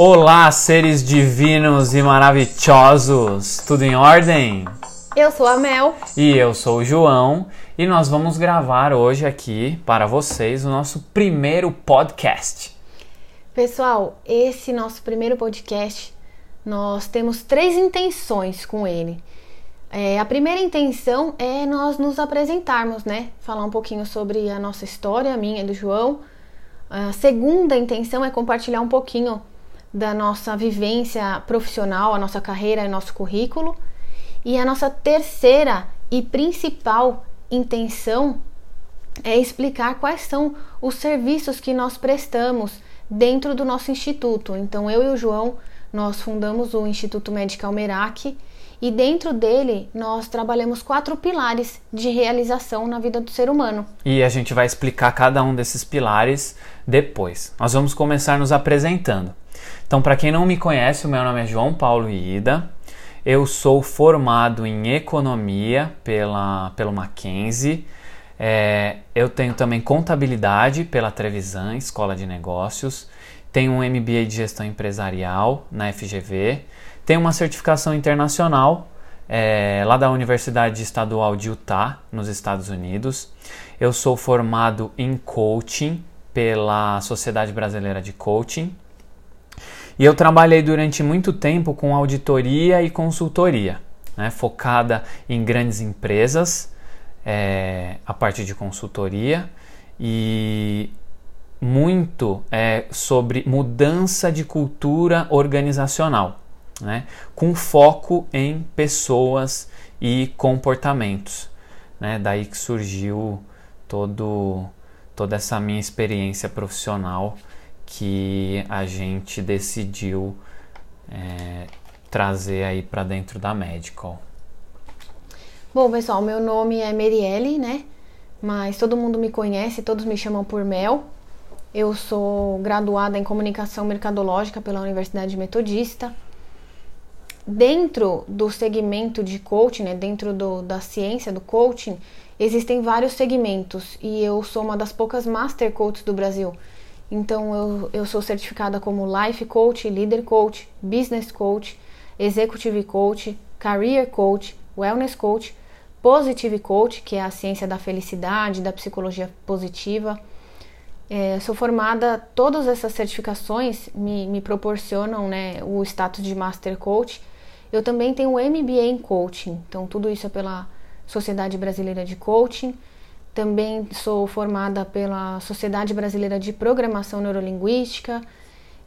Olá, seres divinos e maravilhosos! Tudo em ordem? Eu sou a Mel. E eu sou o João. E nós vamos gravar hoje aqui para vocês o nosso primeiro podcast. Pessoal, esse nosso primeiro podcast, nós temos três intenções com ele. É, a primeira intenção é nós nos apresentarmos, né? Falar um pouquinho sobre a nossa história, a minha e do João. A segunda intenção é compartilhar um pouquinho da nossa vivência profissional, a nossa carreira e nosso currículo. E a nossa terceira e principal intenção é explicar quais são os serviços que nós prestamos dentro do nosso instituto. Então, eu e o João, nós fundamos o Instituto Medical Merak e dentro dele nós trabalhamos quatro pilares de realização na vida do ser humano. E a gente vai explicar cada um desses pilares depois. Nós vamos começar nos apresentando. Então, para quem não me conhece, o meu nome é João Paulo Ida. Eu sou formado em economia pela, pelo Mackenzie. É, eu tenho também contabilidade pela Trevisan, Escola de Negócios. Tenho um MBA de gestão empresarial na FGV. Tenho uma certificação internacional é, lá da Universidade Estadual de Utah, nos Estados Unidos. Eu sou formado em coaching pela Sociedade Brasileira de Coaching. E eu trabalhei durante muito tempo com auditoria e consultoria, né, focada em grandes empresas, é, a parte de consultoria e muito é, sobre mudança de cultura organizacional, né, com foco em pessoas e comportamentos. Né, daí que surgiu todo, toda essa minha experiência profissional que a gente decidiu é, trazer aí para dentro da Medical. Bom, pessoal, meu nome é Merielle, né? Mas todo mundo me conhece, todos me chamam por Mel. Eu sou graduada em comunicação mercadológica pela Universidade Metodista. Dentro do segmento de coaching, né, dentro do, da ciência do coaching, existem vários segmentos e eu sou uma das poucas master coaches do Brasil. Então eu, eu sou certificada como Life Coach, Leader Coach, Business Coach, Executive Coach, Career Coach, Wellness Coach, Positive Coach, que é a ciência da felicidade, da psicologia positiva. É, sou formada, todas essas certificações me, me proporcionam né, o status de Master Coach. Eu também tenho MBA em Coaching, então tudo isso é pela Sociedade Brasileira de Coaching. Também sou formada pela Sociedade Brasileira de Programação Neurolinguística.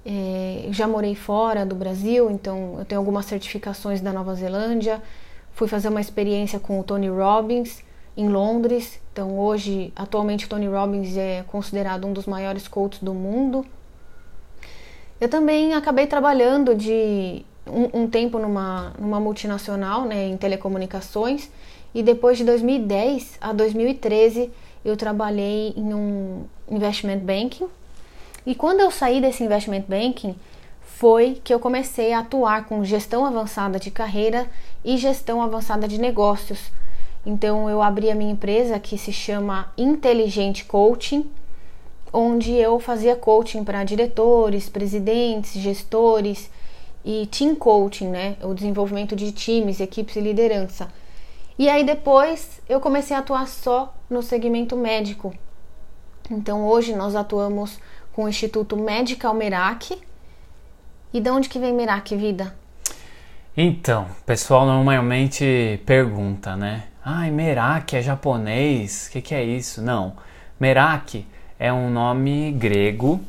É, já morei fora do Brasil, então eu tenho algumas certificações da Nova Zelândia. Fui fazer uma experiência com o Tony Robbins em Londres. Então hoje, atualmente, o Tony Robbins é considerado um dos maiores coaches do mundo. Eu também acabei trabalhando de um, um tempo numa, numa multinacional, né, em telecomunicações e depois de 2010 a 2013 eu trabalhei em um investment banking. E quando eu saí desse investment banking, foi que eu comecei a atuar com gestão avançada de carreira e gestão avançada de negócios. Então eu abri a minha empresa que se chama Inteligente Coaching, onde eu fazia coaching para diretores, presidentes, gestores e team coaching, né? O desenvolvimento de times, equipes e liderança. E aí depois eu comecei a atuar só no segmento médico. Então hoje nós atuamos com o Instituto Medical Merak. E de onde que vem Merak Vida? Então, o pessoal normalmente pergunta, né? Ai, Merak é japonês? O que, que é isso? Não. Merak é um nome grego,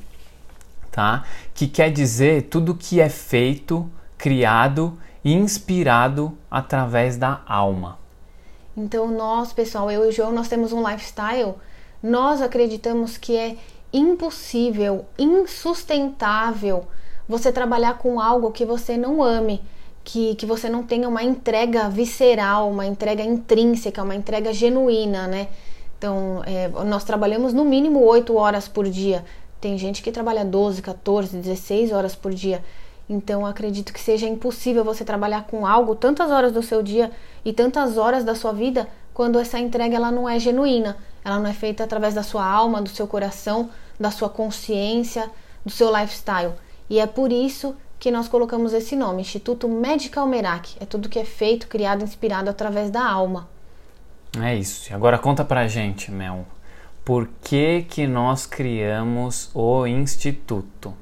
tá? Que quer dizer tudo que é feito, criado e inspirado através da alma. Então, nós, pessoal, eu e o João, nós temos um lifestyle, nós acreditamos que é impossível, insustentável você trabalhar com algo que você não ame, que, que você não tenha uma entrega visceral, uma entrega intrínseca, uma entrega genuína, né? Então, é, nós trabalhamos no mínimo 8 horas por dia. Tem gente que trabalha 12, 14, 16 horas por dia. Então, acredito que seja impossível você trabalhar com algo tantas horas do seu dia e tantas horas da sua vida quando essa entrega ela não é genuína. Ela não é feita através da sua alma, do seu coração, da sua consciência, do seu lifestyle. E é por isso que nós colocamos esse nome, Instituto Medical Merak. É tudo que é feito, criado, inspirado através da alma. É isso. E agora conta pra gente, Mel, por que que nós criamos o instituto?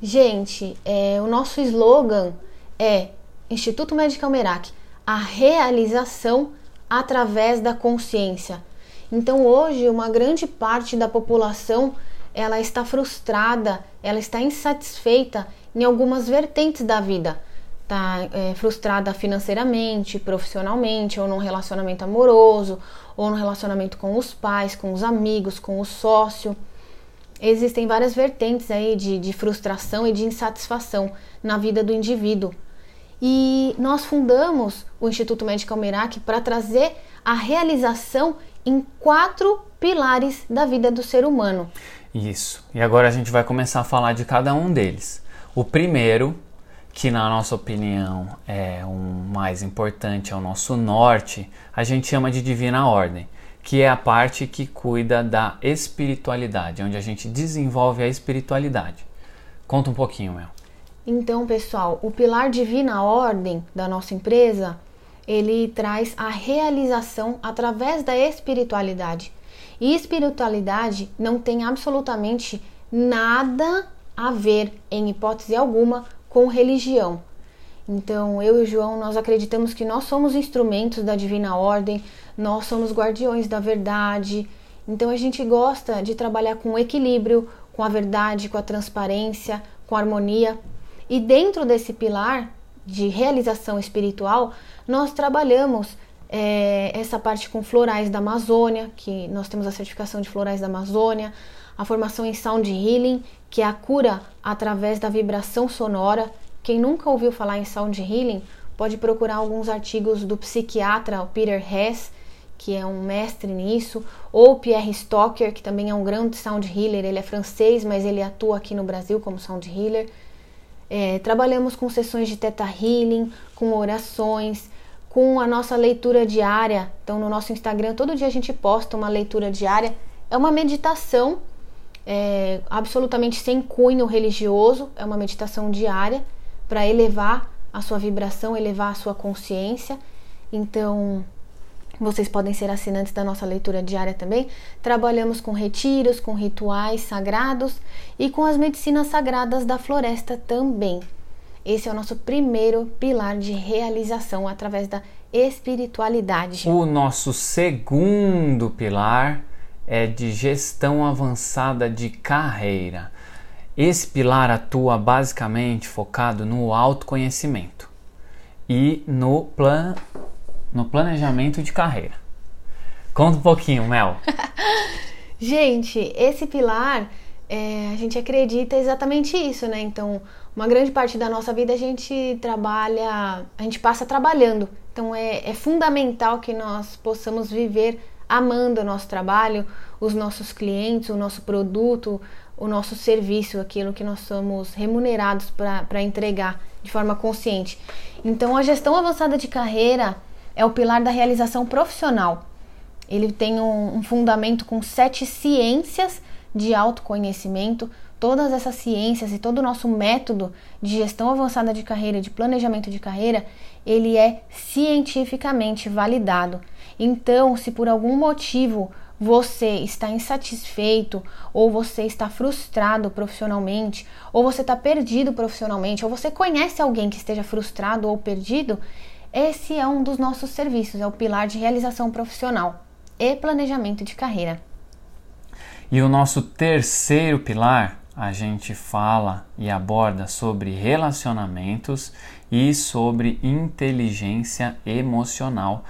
Gente, é, o nosso slogan é Instituto Medical Merak, a realização através da consciência. Então hoje uma grande parte da população ela está frustrada, ela está insatisfeita em algumas vertentes da vida. Está é, frustrada financeiramente, profissionalmente, ou num relacionamento amoroso, ou no relacionamento com os pais, com os amigos, com o sócio. Existem várias vertentes aí de, de frustração e de insatisfação na vida do indivíduo. E nós fundamos o Instituto Médico Almerac para trazer a realização em quatro pilares da vida do ser humano. Isso. E agora a gente vai começar a falar de cada um deles. O primeiro, que na nossa opinião é o mais importante, é o nosso norte, a gente chama de divina ordem, que é a parte que cuida da espiritualidade, onde a gente desenvolve a espiritualidade. Conta um pouquinho, Mel. Então, pessoal, o pilar divina ordem da nossa empresa, ele traz a realização através da espiritualidade. E espiritualidade não tem absolutamente nada a ver, em hipótese alguma, com religião. Então, eu e João, nós acreditamos que nós somos instrumentos da divina ordem, nós somos guardiões da verdade. Então, a gente gosta de trabalhar com equilíbrio, com a verdade, com a transparência, com a harmonia. E dentro desse pilar de realização espiritual, nós trabalhamos é, essa parte com florais da Amazônia, que nós temos a certificação de florais da Amazônia, a formação em Sound Healing, que é a cura através da vibração sonora. Quem nunca ouviu falar em Sound Healing, pode procurar alguns artigos do psiquiatra Peter Hess, que é um mestre nisso, ou Pierre Stocker, que também é um grande sound healer, ele é francês, mas ele atua aqui no Brasil como sound healer. É, trabalhamos com sessões de teta healing, com orações, com a nossa leitura diária. Então, no nosso Instagram, todo dia a gente posta uma leitura diária. É uma meditação é, absolutamente sem cunho religioso, é uma meditação diária para elevar a sua vibração, elevar a sua consciência. Então, vocês podem ser assinantes da nossa leitura diária também. Trabalhamos com retiros, com rituais sagrados e com as medicinas sagradas da floresta também. Esse é o nosso primeiro pilar de realização através da espiritualidade. O nosso segundo pilar é de gestão avançada de carreira. Esse pilar atua basicamente focado no autoconhecimento e no, plan... no planejamento de carreira. Conta um pouquinho, Mel. gente, esse pilar, é, a gente acredita exatamente isso, né? Então, uma grande parte da nossa vida a gente trabalha, a gente passa trabalhando. Então é, é fundamental que nós possamos viver amando o nosso trabalho, os nossos clientes, o nosso produto, o nosso serviço, aquilo que nós somos remunerados para entregar de forma consciente. Então, a gestão avançada de carreira é o pilar da realização profissional. Ele tem um, um fundamento com sete ciências de autoconhecimento, todas essas ciências e todo o nosso método de gestão avançada de carreira, de planejamento de carreira, ele é cientificamente validado. Então, se por algum motivo você está insatisfeito, ou você está frustrado profissionalmente, ou você está perdido profissionalmente, ou você conhece alguém que esteja frustrado ou perdido, esse é um dos nossos serviços, é o pilar de realização profissional e planejamento de carreira. E o nosso terceiro pilar a gente fala e aborda sobre relacionamentos e sobre inteligência emocional,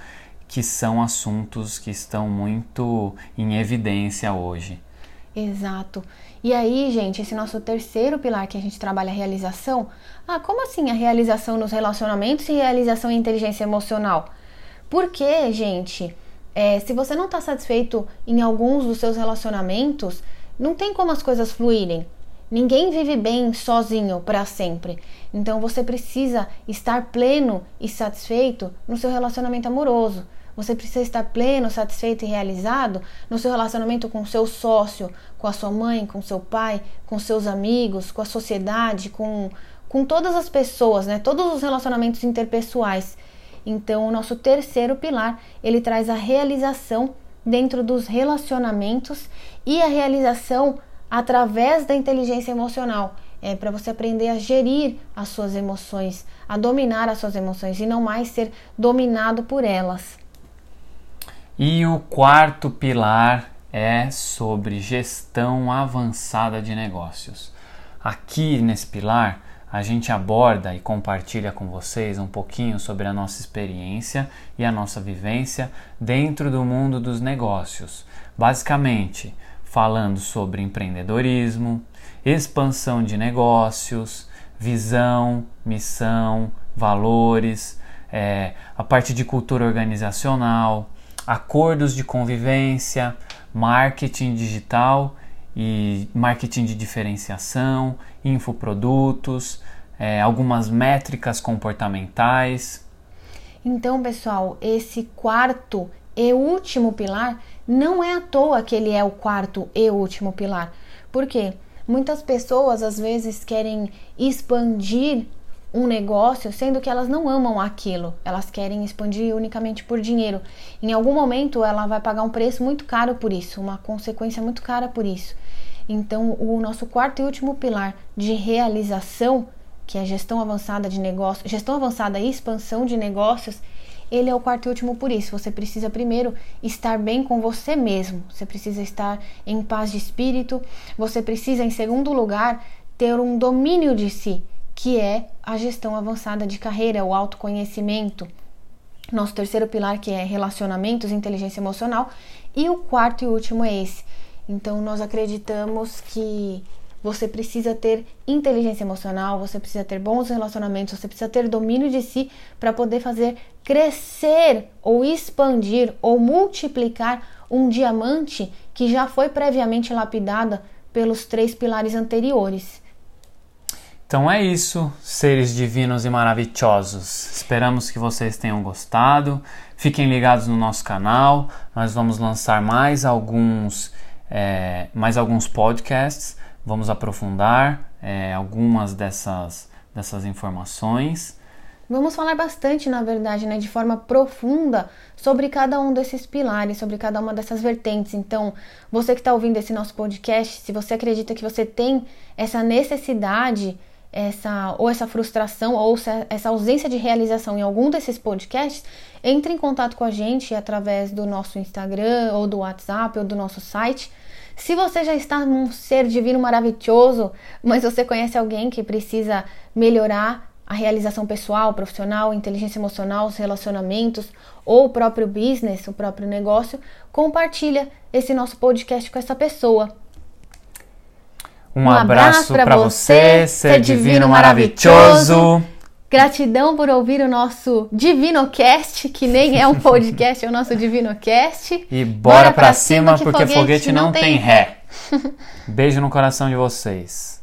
que são assuntos que estão muito em evidência hoje. Exato. E aí, gente, esse nosso terceiro pilar que a gente trabalha a realização. Ah, como assim a realização nos relacionamentos e realização em inteligência emocional? Porque, gente, é, se você não está satisfeito em alguns dos seus relacionamentos, não tem como as coisas fluírem. Ninguém vive bem sozinho para sempre. Então você precisa estar pleno e satisfeito no seu relacionamento amoroso. Você precisa estar pleno, satisfeito e realizado no seu relacionamento com seu sócio, com a sua mãe, com seu pai, com seus amigos, com a sociedade, com, com todas as pessoas, né? Todos os relacionamentos interpessoais. Então, o nosso terceiro pilar, ele traz a realização dentro dos relacionamentos e a realização através da inteligência emocional. É para você aprender a gerir as suas emoções, a dominar as suas emoções e não mais ser dominado por elas. E o quarto pilar é sobre gestão avançada de negócios. Aqui nesse pilar, a gente aborda e compartilha com vocês um pouquinho sobre a nossa experiência e a nossa vivência dentro do mundo dos negócios. Basicamente, falando sobre empreendedorismo, expansão de negócios, visão, missão, valores, é, a parte de cultura organizacional, acordos de convivência, marketing digital e marketing de diferenciação, infoprodutos, é, algumas métricas comportamentais. Então, pessoal, esse quarto e último pilar não é à toa que ele é o quarto e último pilar. Por quê? Muitas pessoas às vezes querem expandir um negócio, sendo que elas não amam aquilo, elas querem expandir unicamente por dinheiro. Em algum momento ela vai pagar um preço muito caro por isso, uma consequência muito cara por isso. Então, o nosso quarto e último pilar de realização, que é gestão avançada de negócios, gestão avançada e expansão de negócios, ele é o quarto e último por isso. Você precisa primeiro estar bem com você mesmo. Você precisa estar em paz de espírito. Você precisa, em segundo lugar, ter um domínio de si, que é a gestão avançada de carreira, o autoconhecimento. Nosso terceiro pilar, que é relacionamentos, inteligência emocional. E o quarto e último é esse, então, nós acreditamos que você precisa ter inteligência emocional, você precisa ter bons relacionamentos, você precisa ter domínio de si para poder fazer crescer ou expandir ou multiplicar um diamante que já foi previamente lapidada pelos três pilares anteriores. Então é isso, seres divinos e maravilhosos. Esperamos que vocês tenham gostado. Fiquem ligados no nosso canal. Nós vamos lançar mais alguns é, mais alguns podcasts, vamos aprofundar é, algumas dessas, dessas informações. Vamos falar bastante, na verdade, né, de forma profunda sobre cada um desses pilares, sobre cada uma dessas vertentes. Então, você que está ouvindo esse nosso podcast, se você acredita que você tem essa necessidade, essa ou essa frustração ou essa ausência de realização em algum desses podcasts, entre em contato com a gente através do nosso Instagram ou do WhatsApp ou do nosso site se você já está num ser divino maravilhoso, mas você conhece alguém que precisa melhorar a realização pessoal, profissional, inteligência emocional, os relacionamentos ou o próprio business, o próprio negócio, compartilha esse nosso podcast com essa pessoa. Um, um abraço, abraço para você, ser divino maravilhoso. Gratidão por ouvir o nosso DivinoCast, que nem é um podcast, é o nosso DivinoCast. E bora, bora pra, pra cima, porque, foguete, foguete não, não tem ré. Beijo no coração de vocês.